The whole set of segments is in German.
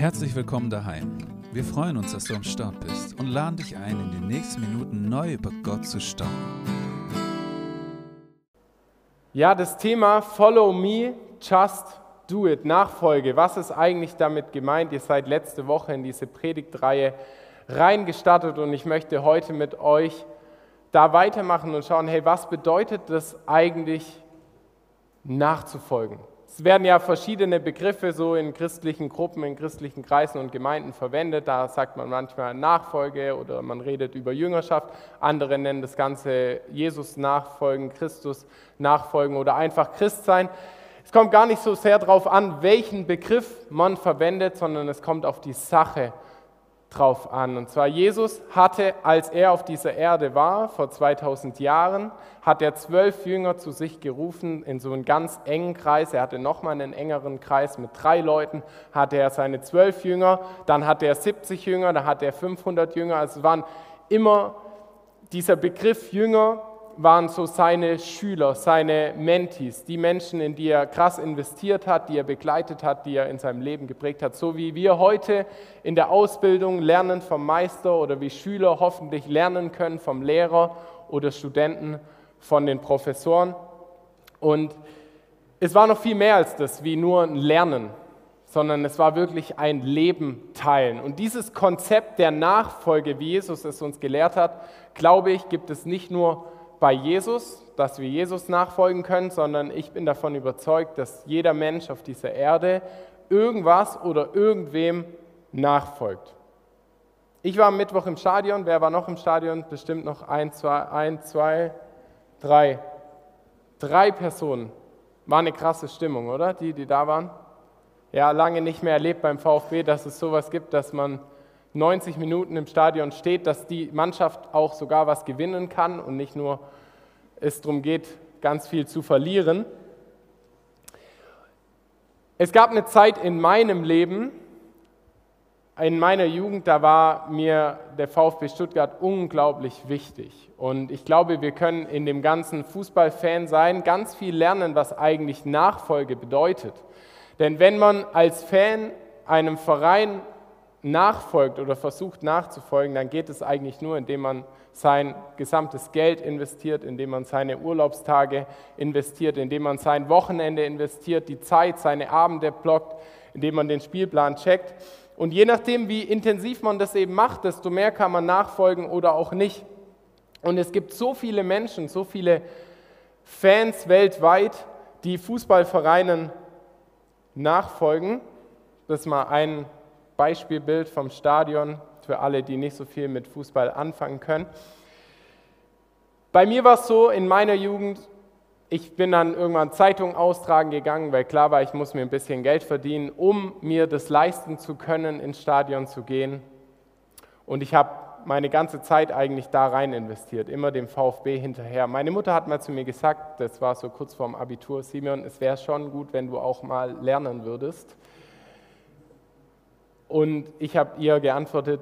Herzlich willkommen daheim. Wir freuen uns, dass du am Start bist und laden dich ein, in den nächsten Minuten neu über Gott zu staunen. Ja, das Thema Follow Me, Just Do It, Nachfolge. Was ist eigentlich damit gemeint? Ihr seid letzte Woche in diese Predigtreihe reingestartet und ich möchte heute mit euch da weitermachen und schauen, hey, was bedeutet das eigentlich nachzufolgen? Es werden ja verschiedene Begriffe so in christlichen Gruppen, in christlichen Kreisen und Gemeinden verwendet. Da sagt man manchmal Nachfolge oder man redet über Jüngerschaft. Andere nennen das Ganze Jesus nachfolgen, Christus nachfolgen oder einfach Christ sein. Es kommt gar nicht so sehr darauf an, welchen Begriff man verwendet, sondern es kommt auf die Sache drauf an. Und zwar Jesus hatte, als er auf dieser Erde war, vor 2000 Jahren, hat er zwölf Jünger zu sich gerufen in so einen ganz engen Kreis. Er hatte nochmal einen engeren Kreis mit drei Leuten, hatte er seine zwölf Jünger, dann hatte er 70 Jünger, dann hatte er 500 Jünger. Also es waren immer dieser Begriff Jünger waren so seine Schüler, seine Mentis, die Menschen, in die er krass investiert hat, die er begleitet hat, die er in seinem Leben geprägt hat. So wie wir heute in der Ausbildung lernen vom Meister oder wie Schüler hoffentlich lernen können vom Lehrer oder Studenten von den Professoren. Und es war noch viel mehr als das, wie nur ein Lernen, sondern es war wirklich ein Leben teilen. Und dieses Konzept der Nachfolge, wie Jesus es uns gelehrt hat, glaube ich, gibt es nicht nur bei Jesus, dass wir Jesus nachfolgen können, sondern ich bin davon überzeugt, dass jeder Mensch auf dieser Erde irgendwas oder irgendwem nachfolgt. Ich war am Mittwoch im Stadion. Wer war noch im Stadion? Bestimmt noch ein, zwei, ein, zwei, drei. Drei Personen. War eine krasse Stimmung, oder? Die, die da waren. Ja, lange nicht mehr erlebt beim VfB, dass es sowas gibt, dass man 90 Minuten im Stadion steht, dass die Mannschaft auch sogar was gewinnen kann und nicht nur es darum geht, ganz viel zu verlieren. Es gab eine Zeit in meinem Leben, in meiner Jugend, da war mir der VfB Stuttgart unglaublich wichtig. Und ich glaube, wir können in dem ganzen Fußballfan sein, ganz viel lernen, was eigentlich Nachfolge bedeutet. Denn wenn man als Fan einem Verein nachfolgt oder versucht nachzufolgen, dann geht es eigentlich nur, indem man sein gesamtes Geld investiert, indem man seine Urlaubstage investiert, indem man sein Wochenende investiert, die Zeit, seine Abende blockt, indem man den Spielplan checkt. Und je nachdem, wie intensiv man das eben macht, desto mehr kann man nachfolgen oder auch nicht. Und es gibt so viele Menschen, so viele Fans weltweit, die Fußballvereinen nachfolgen. Das ist mal ein Beispielbild vom Stadion für alle, die nicht so viel mit Fußball anfangen können. Bei mir war es so in meiner Jugend, ich bin dann irgendwann Zeitungen austragen gegangen, weil klar war, ich muss mir ein bisschen Geld verdienen, um mir das leisten zu können, ins Stadion zu gehen. Und ich habe meine ganze Zeit eigentlich da rein investiert, immer dem VfB hinterher. Meine Mutter hat mal zu mir gesagt, das war so kurz vorm Abitur, Simeon, es wäre schon gut, wenn du auch mal lernen würdest. Und ich habe ihr geantwortet,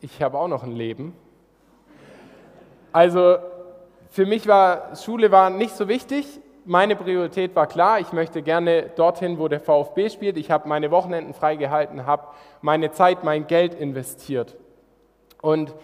ich habe auch noch ein Leben. Also für mich war Schule war nicht so wichtig. Meine Priorität war klar, ich möchte gerne dorthin, wo der VfB spielt. Ich habe meine Wochenenden freigehalten, habe meine Zeit, mein Geld investiert. Und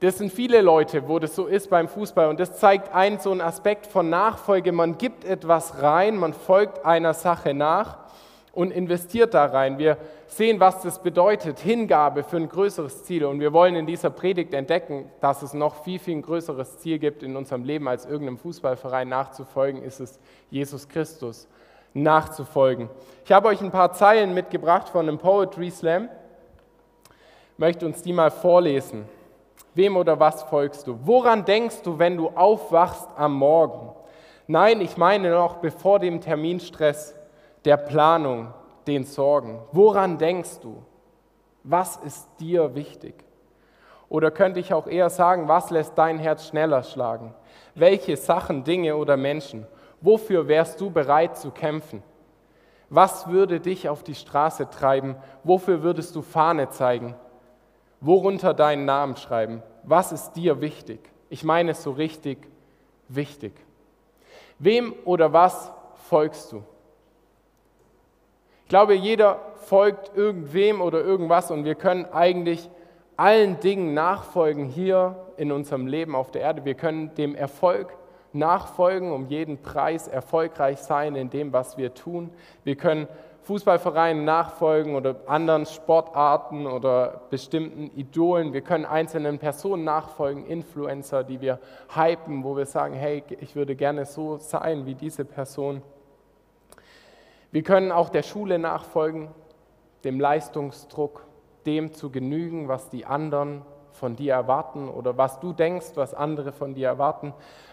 das sind viele Leute, wo das so ist beim Fußball. Und das zeigt einen so einen Aspekt von Nachfolge. Man gibt etwas rein, man folgt einer Sache nach und investiert da rein. Wir sehen, was das bedeutet, Hingabe für ein größeres Ziel. Und wir wollen in dieser Predigt entdecken, dass es noch viel, viel größeres Ziel gibt in unserem Leben, als irgendeinem Fußballverein nachzufolgen, ist es Jesus Christus nachzufolgen. Ich habe euch ein paar Zeilen mitgebracht von einem Poetry Slam. Ich möchte uns die mal vorlesen. Wem oder was folgst du? Woran denkst du, wenn du aufwachst am Morgen? Nein, ich meine noch bevor dem Terminstress der Planung, den Sorgen. Woran denkst du? Was ist dir wichtig? Oder könnte ich auch eher sagen, was lässt dein Herz schneller schlagen? Welche Sachen, Dinge oder Menschen? Wofür wärst du bereit zu kämpfen? Was würde dich auf die Straße treiben? Wofür würdest du Fahne zeigen? Worunter deinen Namen schreiben? Was ist dir wichtig? Ich meine es so richtig wichtig. Wem oder was folgst du? Ich glaube, jeder folgt irgendwem oder irgendwas und wir können eigentlich allen Dingen nachfolgen hier in unserem Leben auf der Erde. Wir können dem Erfolg nachfolgen, um jeden Preis erfolgreich sein in dem, was wir tun. Wir können Fußballvereinen nachfolgen oder anderen Sportarten oder bestimmten Idolen. Wir können einzelnen Personen nachfolgen, Influencer, die wir hypen, wo wir sagen, hey, ich würde gerne so sein wie diese Person. Wir können auch der Schule nachfolgen, dem Leistungsdruck, dem zu genügen, was die anderen von dir erwarten oder was du denkst, was andere von dir erwarten.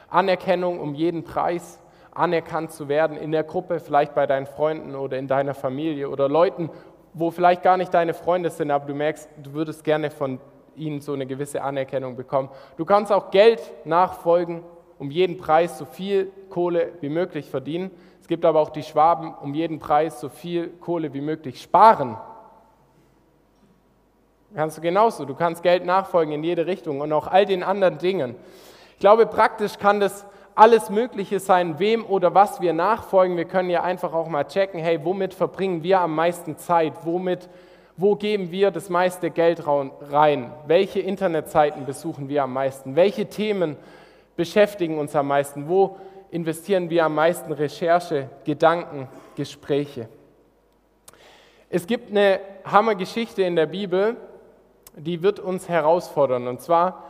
Anerkennung um jeden Preis, anerkannt zu werden in der Gruppe, vielleicht bei deinen Freunden oder in deiner Familie oder Leuten, wo vielleicht gar nicht deine Freunde sind, aber du merkst, du würdest gerne von ihnen so eine gewisse Anerkennung bekommen. Du kannst auch Geld nachfolgen, um jeden Preis so viel Kohle wie möglich verdienen. Es gibt aber auch die Schwaben, um jeden Preis so viel Kohle wie möglich sparen. Kannst du genauso. Du kannst Geld nachfolgen in jede Richtung und auch all den anderen Dingen. Ich glaube, praktisch kann das alles Mögliche sein, wem oder was wir nachfolgen. Wir können ja einfach auch mal checken, hey, womit verbringen wir am meisten Zeit? Womit, wo geben wir das meiste Geld rein? Welche Internetseiten besuchen wir am meisten? Welche Themen beschäftigen uns am meisten? Wo investieren wir am meisten Recherche, Gedanken, Gespräche? Es gibt eine Hammergeschichte in der Bibel, die wird uns herausfordern. Und zwar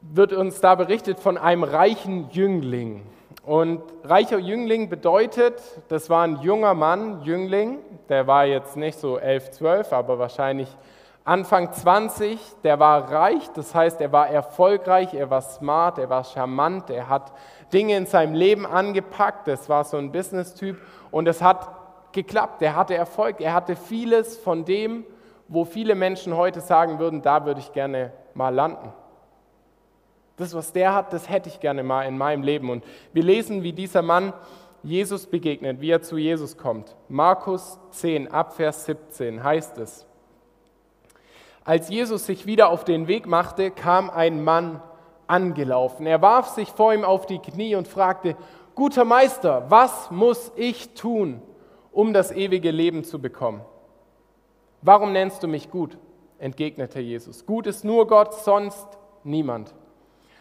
wird uns da berichtet von einem reichen Jüngling. Und reicher Jüngling bedeutet, das war ein junger Mann, Jüngling, der war jetzt nicht so 11, 12, aber wahrscheinlich Anfang 20, der war reich, das heißt, er war erfolgreich, er war smart, er war charmant, er hat Dinge in seinem Leben angepackt, das war so ein Business-Typ und es hat geklappt, er hatte Erfolg, er hatte vieles von dem, wo viele Menschen heute sagen würden, da würde ich gerne mal landen. Das, was der hat, das hätte ich gerne mal in meinem Leben. Und wir lesen, wie dieser Mann Jesus begegnet, wie er zu Jesus kommt. Markus 10, Abvers 17 heißt es. Als Jesus sich wieder auf den Weg machte, kam ein Mann angelaufen. Er warf sich vor ihm auf die Knie und fragte, guter Meister, was muss ich tun, um das ewige Leben zu bekommen? Warum nennst du mich gut? entgegnete Jesus. Gut ist nur Gott, sonst niemand.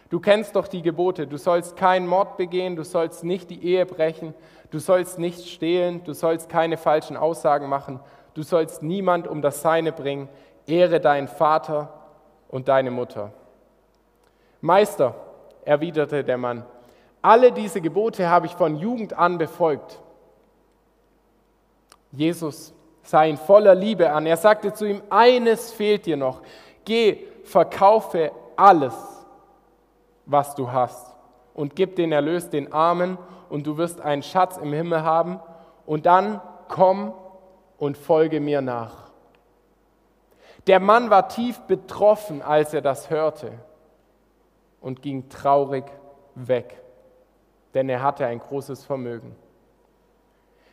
Du kennst doch die Gebote. Du sollst keinen Mord begehen, du sollst nicht die Ehe brechen, du sollst nicht stehlen, du sollst keine falschen Aussagen machen, du sollst niemand um das Seine bringen. Ehre deinen Vater und deine Mutter. Meister, erwiderte der Mann, alle diese Gebote habe ich von Jugend an befolgt. Jesus sah ihn voller Liebe an. Er sagte zu ihm, eines fehlt dir noch. Geh, verkaufe alles was du hast und gib den Erlös den Armen und du wirst einen Schatz im Himmel haben und dann komm und folge mir nach. Der Mann war tief betroffen, als er das hörte und ging traurig weg, denn er hatte ein großes Vermögen.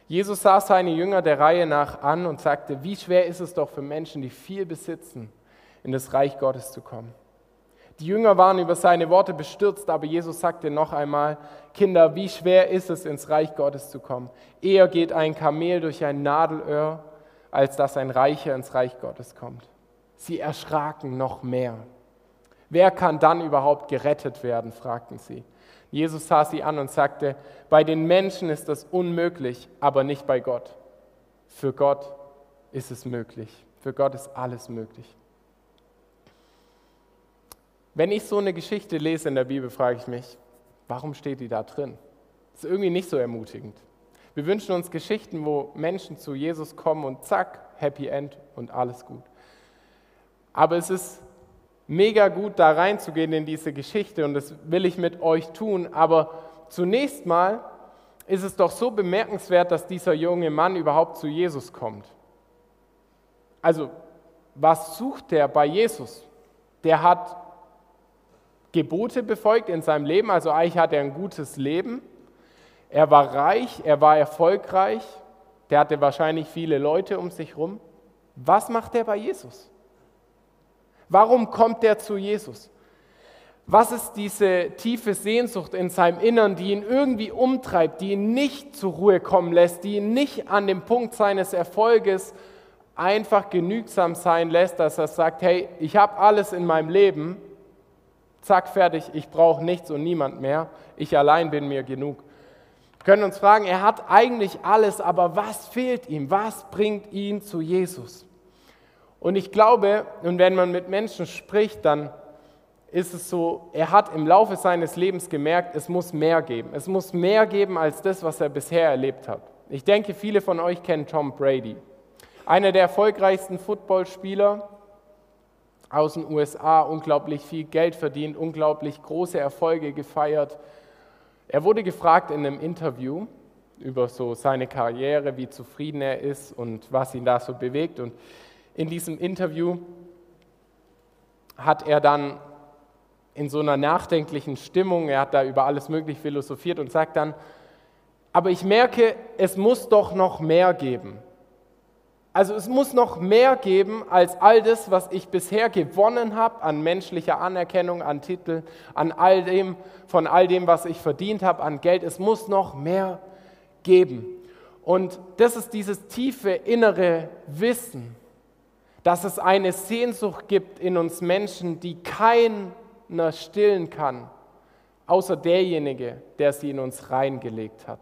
Jesus sah seine Jünger der Reihe nach an und sagte, wie schwer ist es doch für Menschen, die viel besitzen, in das Reich Gottes zu kommen. Die Jünger waren über seine Worte bestürzt, aber Jesus sagte noch einmal, Kinder, wie schwer ist es, ins Reich Gottes zu kommen? Eher geht ein Kamel durch ein Nadelöhr, als dass ein Reicher ins Reich Gottes kommt. Sie erschraken noch mehr. Wer kann dann überhaupt gerettet werden? fragten sie. Jesus sah sie an und sagte, bei den Menschen ist das unmöglich, aber nicht bei Gott. Für Gott ist es möglich. Für Gott ist alles möglich. Wenn ich so eine Geschichte lese in der Bibel, frage ich mich, warum steht die da drin? Das ist irgendwie nicht so ermutigend. Wir wünschen uns Geschichten, wo Menschen zu Jesus kommen und zack, Happy End und alles gut. Aber es ist mega gut, da reinzugehen in diese Geschichte und das will ich mit euch tun. Aber zunächst mal ist es doch so bemerkenswert, dass dieser junge Mann überhaupt zu Jesus kommt. Also, was sucht der bei Jesus? Der hat Gebote befolgt in seinem Leben, also eigentlich hat er ein gutes Leben. Er war reich, er war erfolgreich, der hatte wahrscheinlich viele Leute um sich herum. Was macht er bei Jesus? Warum kommt er zu Jesus? Was ist diese tiefe Sehnsucht in seinem Innern, die ihn irgendwie umtreibt, die ihn nicht zur Ruhe kommen lässt, die ihn nicht an dem Punkt seines Erfolges einfach genügsam sein lässt, dass er sagt, hey, ich habe alles in meinem Leben, zack, fertig, ich brauche nichts und niemand mehr, ich allein bin mir genug. Wir können uns fragen, er hat eigentlich alles, aber was fehlt ihm? Was bringt ihn zu Jesus? Und ich glaube, und wenn man mit Menschen spricht, dann ist es so, er hat im Laufe seines Lebens gemerkt, es muss mehr geben. Es muss mehr geben als das, was er bisher erlebt hat. Ich denke, viele von euch kennen Tom Brady. Einer der erfolgreichsten Footballspieler aus den USA, unglaublich viel Geld verdient, unglaublich große Erfolge gefeiert. Er wurde gefragt in einem Interview über so seine Karriere, wie zufrieden er ist und was ihn da so bewegt. Und in diesem Interview hat er dann in so einer nachdenklichen Stimmung, er hat da über alles Mögliche philosophiert und sagt dann, aber ich merke, es muss doch noch mehr geben. Also es muss noch mehr geben als all das, was ich bisher gewonnen habe an menschlicher Anerkennung, an Titel, an all dem, von all dem, was ich verdient habe, an Geld. Es muss noch mehr geben. Und das ist dieses tiefe innere Wissen, dass es eine Sehnsucht gibt in uns Menschen, die kein keiner stillen kann, außer derjenige, der sie in uns reingelegt hat.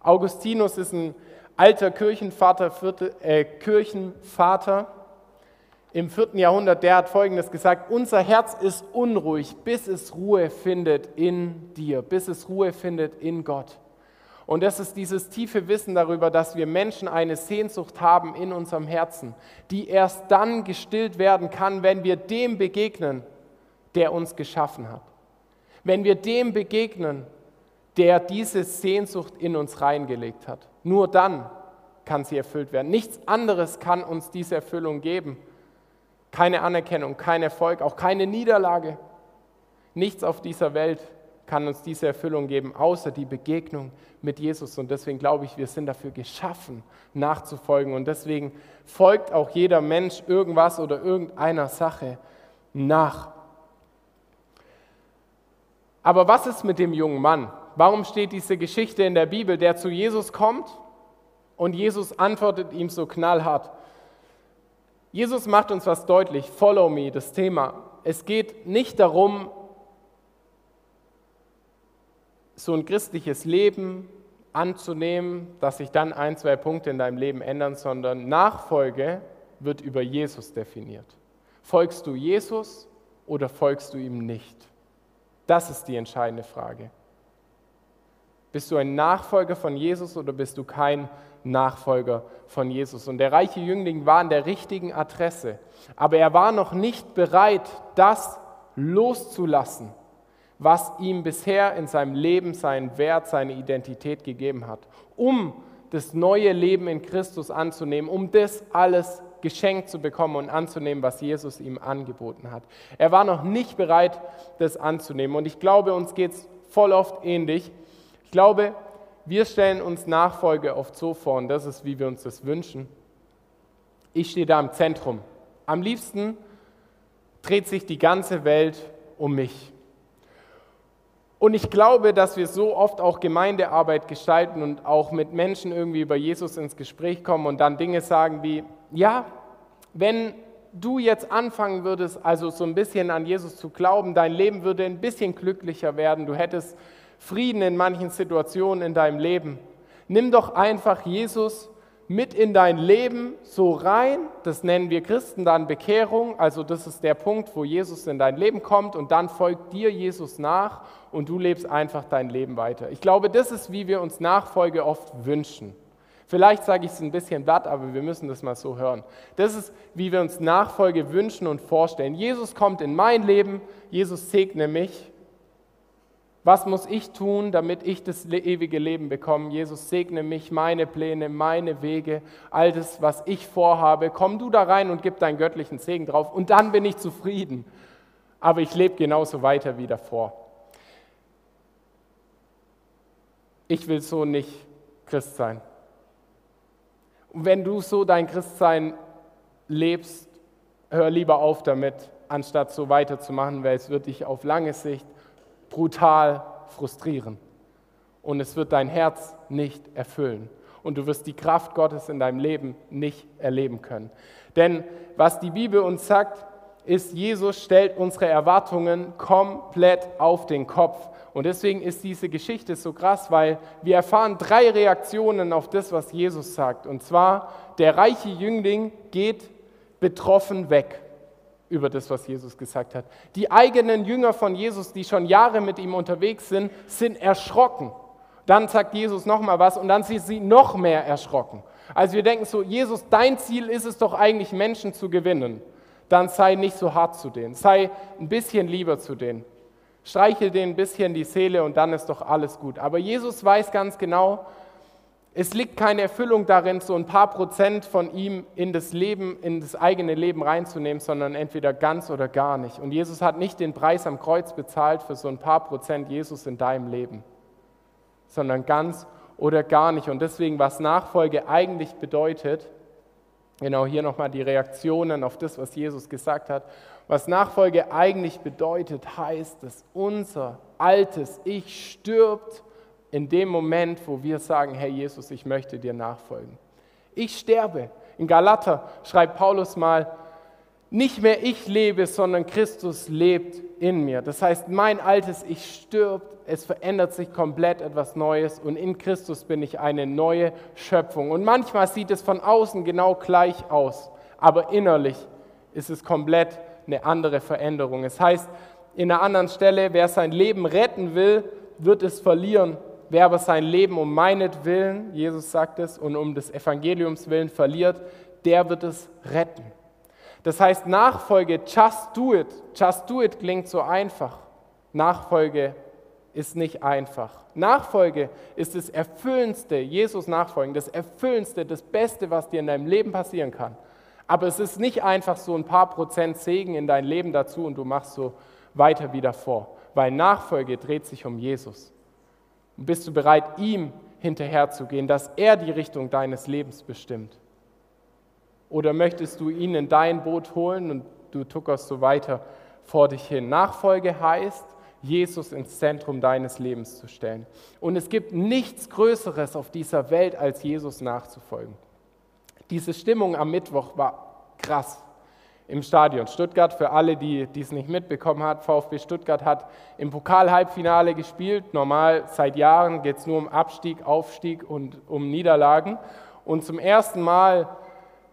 Augustinus ist ein alter Kirchenvater, vierte, äh, Kirchenvater im vierten Jahrhundert, der hat Folgendes gesagt, unser Herz ist unruhig, bis es Ruhe findet in dir, bis es Ruhe findet in Gott. Und das ist dieses tiefe Wissen darüber, dass wir Menschen eine Sehnsucht haben in unserem Herzen, die erst dann gestillt werden kann, wenn wir dem begegnen, der uns geschaffen hat. Wenn wir dem begegnen, der diese Sehnsucht in uns reingelegt hat, nur dann kann sie erfüllt werden. Nichts anderes kann uns diese Erfüllung geben. Keine Anerkennung, kein Erfolg, auch keine Niederlage. Nichts auf dieser Welt kann uns diese Erfüllung geben, außer die Begegnung mit Jesus. Und deswegen glaube ich, wir sind dafür geschaffen, nachzufolgen. Und deswegen folgt auch jeder Mensch irgendwas oder irgendeiner Sache nach. Aber was ist mit dem jungen Mann? Warum steht diese Geschichte in der Bibel, der zu Jesus kommt und Jesus antwortet ihm so knallhart? Jesus macht uns was deutlich, follow me, das Thema. Es geht nicht darum, so ein christliches Leben anzunehmen, dass sich dann ein, zwei Punkte in deinem Leben ändern, sondern Nachfolge wird über Jesus definiert. Folgst du Jesus oder folgst du ihm nicht? Das ist die entscheidende Frage. Bist du ein Nachfolger von Jesus oder bist du kein Nachfolger von Jesus? Und der reiche Jüngling war an der richtigen Adresse, aber er war noch nicht bereit, das loszulassen, was ihm bisher in seinem Leben seinen Wert, seine Identität gegeben hat, um das neue Leben in Christus anzunehmen, um das alles geschenkt zu bekommen und anzunehmen, was Jesus ihm angeboten hat. Er war noch nicht bereit, das anzunehmen. Und ich glaube, uns geht es voll oft ähnlich. Ich glaube, wir stellen uns Nachfolge oft so vor, und das ist, wie wir uns das wünschen. Ich stehe da im Zentrum. Am liebsten dreht sich die ganze Welt um mich. Und ich glaube, dass wir so oft auch Gemeindearbeit gestalten und auch mit Menschen irgendwie über Jesus ins Gespräch kommen und dann Dinge sagen wie, ja, wenn du jetzt anfangen würdest, also so ein bisschen an Jesus zu glauben, dein Leben würde ein bisschen glücklicher werden, du hättest Frieden in manchen Situationen in deinem Leben. Nimm doch einfach Jesus mit in dein Leben so rein, das nennen wir Christen dann Bekehrung, also das ist der Punkt, wo Jesus in dein Leben kommt und dann folgt dir Jesus nach und du lebst einfach dein Leben weiter. Ich glaube, das ist, wie wir uns Nachfolge oft wünschen. Vielleicht sage ich es ein bisschen blatt, aber wir müssen das mal so hören. Das ist, wie wir uns Nachfolge wünschen und vorstellen. Jesus kommt in mein Leben, Jesus segne mich. Was muss ich tun, damit ich das ewige Leben bekomme? Jesus segne mich, meine Pläne, meine Wege, all das, was ich vorhabe. Komm du da rein und gib deinen göttlichen Segen drauf und dann bin ich zufrieden. Aber ich lebe genauso weiter wie davor. Ich will so nicht Christ sein. Und wenn du so dein Christsein lebst, hör lieber auf damit, anstatt so weiterzumachen, weil es wird dich auf lange Sicht brutal frustrieren. Und es wird dein Herz nicht erfüllen. Und du wirst die Kraft Gottes in deinem Leben nicht erleben können. Denn was die Bibel uns sagt, ist, Jesus stellt unsere Erwartungen komplett auf den Kopf. Und deswegen ist diese Geschichte so krass, weil wir erfahren drei Reaktionen auf das, was Jesus sagt. Und zwar, der reiche Jüngling geht betroffen weg über das, was Jesus gesagt hat. Die eigenen Jünger von Jesus, die schon Jahre mit ihm unterwegs sind, sind erschrocken. Dann sagt Jesus nochmal was und dann sind sie noch mehr erschrocken. Also wir denken so, Jesus, dein Ziel ist es doch eigentlich, Menschen zu gewinnen. Dann sei nicht so hart zu denen, sei ein bisschen lieber zu denen. Streichel denen ein bisschen die Seele und dann ist doch alles gut. Aber Jesus weiß ganz genau, es liegt keine Erfüllung darin, so ein paar Prozent von ihm in das Leben, in das eigene Leben reinzunehmen, sondern entweder ganz oder gar nicht. Und Jesus hat nicht den Preis am Kreuz bezahlt für so ein paar Prozent Jesus in deinem Leben, sondern ganz oder gar nicht. Und deswegen, was Nachfolge eigentlich bedeutet, genau hier nochmal die Reaktionen auf das, was Jesus gesagt hat. Was Nachfolge eigentlich bedeutet, heißt, dass unser altes Ich stirbt in dem Moment, wo wir sagen, Herr Jesus, ich möchte dir nachfolgen. Ich sterbe. In Galater schreibt Paulus mal, nicht mehr ich lebe, sondern Christus lebt in mir. Das heißt, mein altes Ich stirbt, es verändert sich komplett etwas Neues und in Christus bin ich eine neue Schöpfung. Und manchmal sieht es von außen genau gleich aus, aber innerlich ist es komplett eine andere Veränderung. Es heißt in einer anderen Stelle, wer sein Leben retten will, wird es verlieren. Wer aber sein Leben um meinetwillen, Jesus sagt es, und um des Evangeliums willen verliert, der wird es retten. Das heißt, Nachfolge, just do it. Just do it klingt so einfach. Nachfolge ist nicht einfach. Nachfolge ist das Erfüllendste, Jesus nachfolgen, das Erfüllendste, das Beste, was dir in deinem Leben passieren kann. Aber es ist nicht einfach so ein paar Prozent Segen in dein Leben dazu und du machst so weiter wie davor, weil Nachfolge dreht sich um Jesus. Und bist du bereit, ihm hinterherzugehen, dass er die Richtung deines Lebens bestimmt? Oder möchtest du ihn in dein Boot holen und du tuckerst so weiter vor dich hin? Nachfolge heißt, Jesus ins Zentrum deines Lebens zu stellen. Und es gibt nichts Größeres auf dieser Welt, als Jesus nachzufolgen. Diese Stimmung am Mittwoch war krass im Stadion. Stuttgart, für alle, die es nicht mitbekommen haben, VfB Stuttgart hat im Pokal-Halbfinale gespielt. Normal seit Jahren geht es nur um Abstieg, Aufstieg und um Niederlagen. Und zum ersten Mal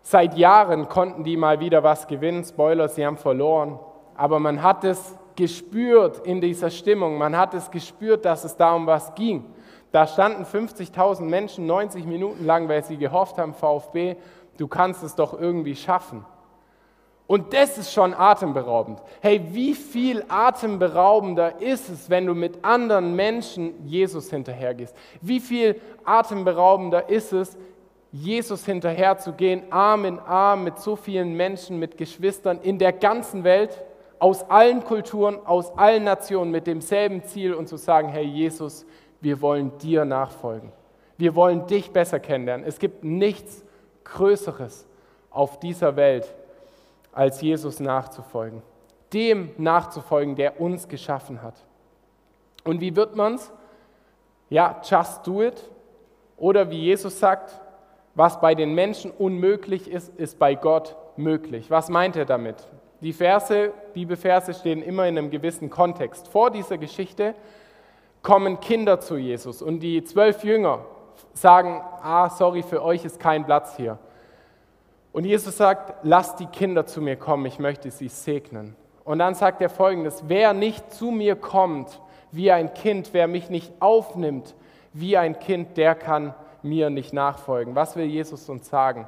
seit Jahren konnten die mal wieder was gewinnen. Spoiler, sie haben verloren. Aber man hat es gespürt in dieser Stimmung. Man hat es gespürt, dass es da um was ging. Da standen 50.000 Menschen 90 Minuten lang, weil sie gehofft haben, VfB, du kannst es doch irgendwie schaffen. Und das ist schon atemberaubend. Hey, wie viel atemberaubender ist es, wenn du mit anderen Menschen Jesus hinterhergehst? Wie viel atemberaubender ist es, Jesus hinterherzugehen, Arm in Arm mit so vielen Menschen, mit Geschwistern in der ganzen Welt, aus allen Kulturen, aus allen Nationen, mit demselben Ziel und zu sagen, hey Jesus, wir wollen dir nachfolgen. Wir wollen dich besser kennenlernen. Es gibt nichts Größeres auf dieser Welt als Jesus nachzufolgen. Dem nachzufolgen, der uns geschaffen hat. Und wie wird man es? Ja, just do it. Oder wie Jesus sagt, was bei den Menschen unmöglich ist, ist bei Gott möglich. Was meint er damit? Die Verse, Bibelverse stehen immer in einem gewissen Kontext. Vor dieser Geschichte kommen Kinder zu Jesus und die zwölf Jünger sagen, ah, sorry, für euch ist kein Platz hier. Und Jesus sagt, lasst die Kinder zu mir kommen, ich möchte sie segnen. Und dann sagt er folgendes, wer nicht zu mir kommt wie ein Kind, wer mich nicht aufnimmt wie ein Kind, der kann mir nicht nachfolgen. Was will Jesus uns sagen?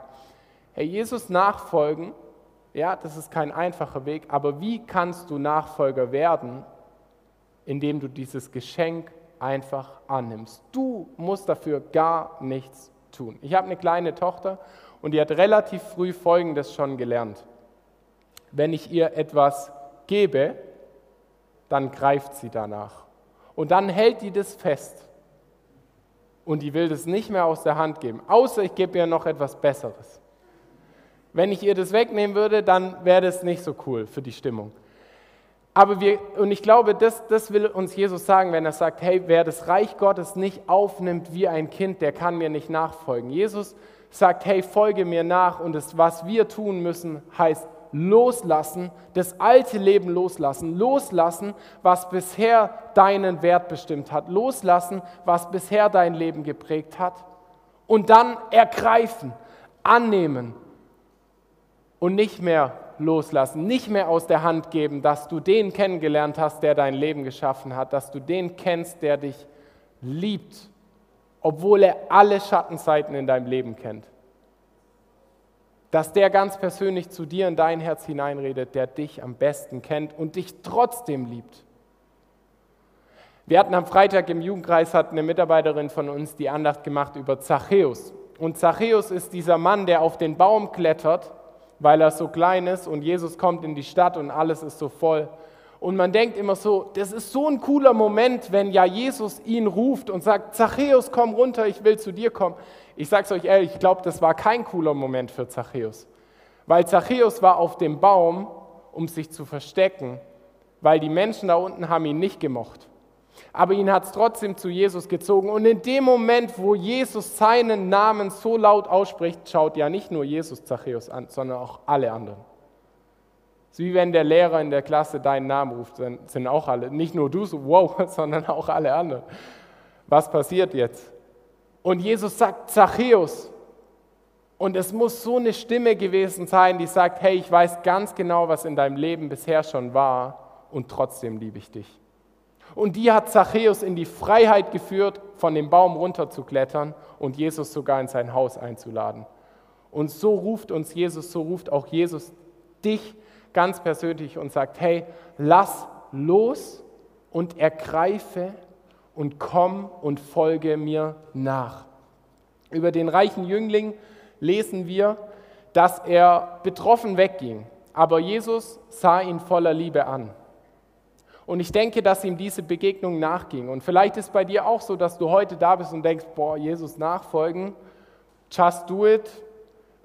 Herr Jesus nachfolgen, ja, das ist kein einfacher Weg, aber wie kannst du Nachfolger werden, indem du dieses Geschenk einfach annimmst? Du musst dafür gar nichts tun. Ich habe eine kleine Tochter und die hat relativ früh Folgendes schon gelernt. Wenn ich ihr etwas gebe, dann greift sie danach. Und dann hält die das fest. Und die will das nicht mehr aus der Hand geben, außer ich gebe ihr noch etwas Besseres. Wenn ich ihr das wegnehmen würde, dann wäre das nicht so cool für die Stimmung. Aber wir, und ich glaube, das, das will uns Jesus sagen, wenn er sagt, hey, wer das Reich Gottes nicht aufnimmt wie ein Kind, der kann mir nicht nachfolgen. Jesus sagt, hey, folge mir nach und das, was wir tun müssen, heißt loslassen, das alte Leben loslassen, loslassen, was bisher deinen Wert bestimmt hat, loslassen, was bisher dein Leben geprägt hat und dann ergreifen, annehmen und nicht mehr loslassen, nicht mehr aus der Hand geben, dass du den kennengelernt hast, der dein Leben geschaffen hat, dass du den kennst, der dich liebt, obwohl er alle Schattenseiten in deinem Leben kennt. Dass der ganz persönlich zu dir in dein Herz hineinredet, der dich am besten kennt und dich trotzdem liebt. Wir hatten am Freitag im Jugendkreis hat eine Mitarbeiterin von uns die Andacht gemacht über Zachäus. Und Zachäus ist dieser Mann, der auf den Baum klettert weil er so klein ist und Jesus kommt in die Stadt und alles ist so voll. Und man denkt immer so, das ist so ein cooler Moment, wenn ja Jesus ihn ruft und sagt, Zachäus, komm runter, ich will zu dir kommen. Ich sage es euch ehrlich, ich glaube, das war kein cooler Moment für Zachäus. Weil Zachäus war auf dem Baum, um sich zu verstecken, weil die Menschen da unten haben ihn nicht gemocht aber ihn hat es trotzdem zu Jesus gezogen. Und in dem Moment, wo Jesus seinen Namen so laut ausspricht, schaut ja nicht nur Jesus Zachäus an, sondern auch alle anderen. Es ist wie wenn der Lehrer in der Klasse deinen Namen ruft, dann sind auch alle, nicht nur du so, wow, sondern auch alle anderen. Was passiert jetzt? Und Jesus sagt Zachäus. Und es muss so eine Stimme gewesen sein, die sagt, hey, ich weiß ganz genau, was in deinem Leben bisher schon war und trotzdem liebe ich dich. Und die hat Zachäus in die Freiheit geführt, von dem Baum runterzuklettern und Jesus sogar in sein Haus einzuladen. Und so ruft uns Jesus, so ruft auch Jesus dich ganz persönlich und sagt, hey, lass los und ergreife und komm und folge mir nach. Über den reichen Jüngling lesen wir, dass er betroffen wegging, aber Jesus sah ihn voller Liebe an. Und ich denke, dass ihm diese Begegnung nachging. Und vielleicht ist bei dir auch so, dass du heute da bist und denkst, boah, Jesus nachfolgen, just do it.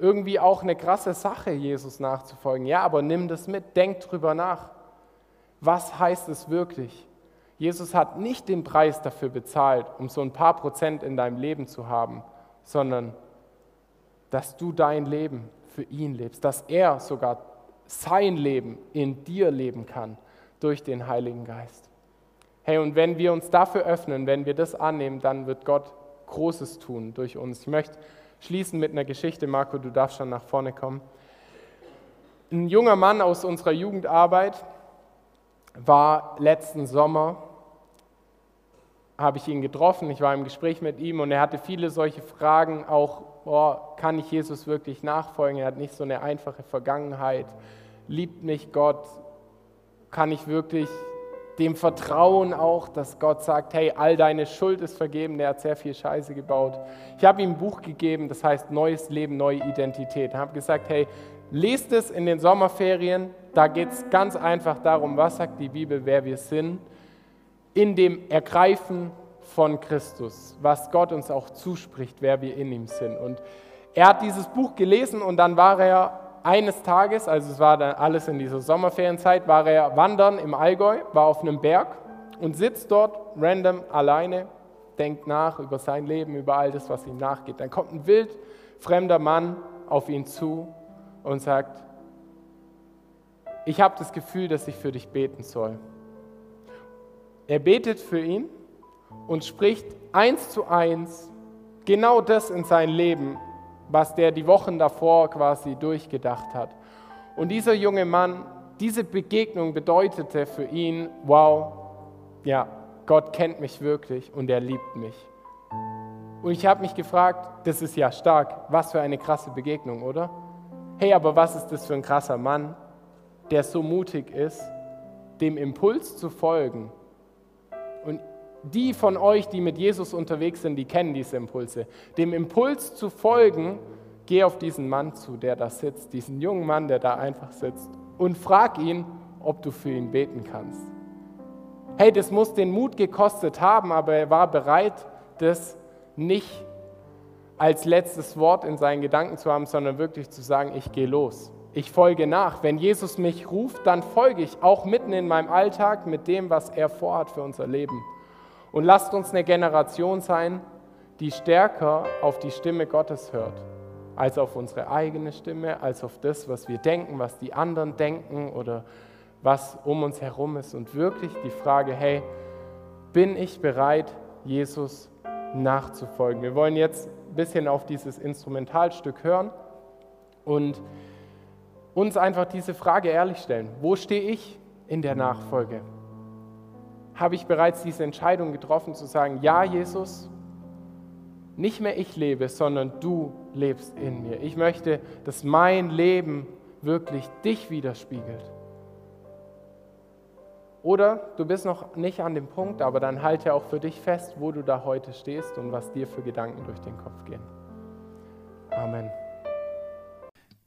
Irgendwie auch eine krasse Sache, Jesus nachzufolgen. Ja, aber nimm das mit, denk drüber nach. Was heißt es wirklich? Jesus hat nicht den Preis dafür bezahlt, um so ein paar Prozent in deinem Leben zu haben, sondern dass du dein Leben für ihn lebst, dass er sogar sein Leben in dir leben kann durch den Heiligen Geist. Hey, und wenn wir uns dafür öffnen, wenn wir das annehmen, dann wird Gott Großes tun durch uns. Ich möchte schließen mit einer Geschichte. Marco, du darfst schon nach vorne kommen. Ein junger Mann aus unserer Jugendarbeit war letzten Sommer, habe ich ihn getroffen, ich war im Gespräch mit ihm und er hatte viele solche Fragen, auch, oh, kann ich Jesus wirklich nachfolgen? Er hat nicht so eine einfache Vergangenheit. Liebt mich Gott? kann ich wirklich dem vertrauen auch, dass Gott sagt, hey, all deine Schuld ist vergeben, der hat sehr viel Scheiße gebaut. Ich habe ihm ein Buch gegeben, das heißt Neues Leben, neue Identität. Ich habe gesagt, hey, lest es in den Sommerferien, da geht es ganz einfach darum, was sagt die Bibel, wer wir sind, in dem Ergreifen von Christus, was Gott uns auch zuspricht, wer wir in ihm sind. Und er hat dieses Buch gelesen und dann war er eines Tages, also es war dann alles in dieser Sommerferienzeit, war er wandern im Allgäu, war auf einem Berg und sitzt dort random alleine, denkt nach über sein Leben, über all das, was ihm nachgeht. Dann kommt ein wild fremder Mann auf ihn zu und sagt, ich habe das Gefühl, dass ich für dich beten soll. Er betet für ihn und spricht eins zu eins genau das in sein Leben was der die Wochen davor quasi durchgedacht hat. Und dieser junge Mann, diese Begegnung bedeutete für ihn, wow, ja, Gott kennt mich wirklich und er liebt mich. Und ich habe mich gefragt, das ist ja stark, was für eine krasse Begegnung, oder? Hey, aber was ist das für ein krasser Mann, der so mutig ist, dem Impuls zu folgen die von euch, die mit Jesus unterwegs sind, die kennen diese Impulse. Dem Impuls zu folgen, geh auf diesen Mann zu, der da sitzt, diesen jungen Mann, der da einfach sitzt, und frag ihn, ob du für ihn beten kannst. Hey, das muss den Mut gekostet haben, aber er war bereit, das nicht als letztes Wort in seinen Gedanken zu haben, sondern wirklich zu sagen, ich gehe los. Ich folge nach. Wenn Jesus mich ruft, dann folge ich auch mitten in meinem Alltag mit dem, was er vorhat für unser Leben. Und lasst uns eine Generation sein, die stärker auf die Stimme Gottes hört, als auf unsere eigene Stimme, als auf das, was wir denken, was die anderen denken oder was um uns herum ist. Und wirklich die Frage, hey, bin ich bereit, Jesus nachzufolgen? Wir wollen jetzt ein bisschen auf dieses Instrumentalstück hören und uns einfach diese Frage ehrlich stellen. Wo stehe ich in der Nachfolge? Habe ich bereits diese Entscheidung getroffen zu sagen, ja Jesus, nicht mehr ich lebe, sondern du lebst in mir. Ich möchte, dass mein Leben wirklich dich widerspiegelt. Oder du bist noch nicht an dem Punkt, aber dann halte auch für dich fest, wo du da heute stehst und was dir für Gedanken durch den Kopf gehen. Amen.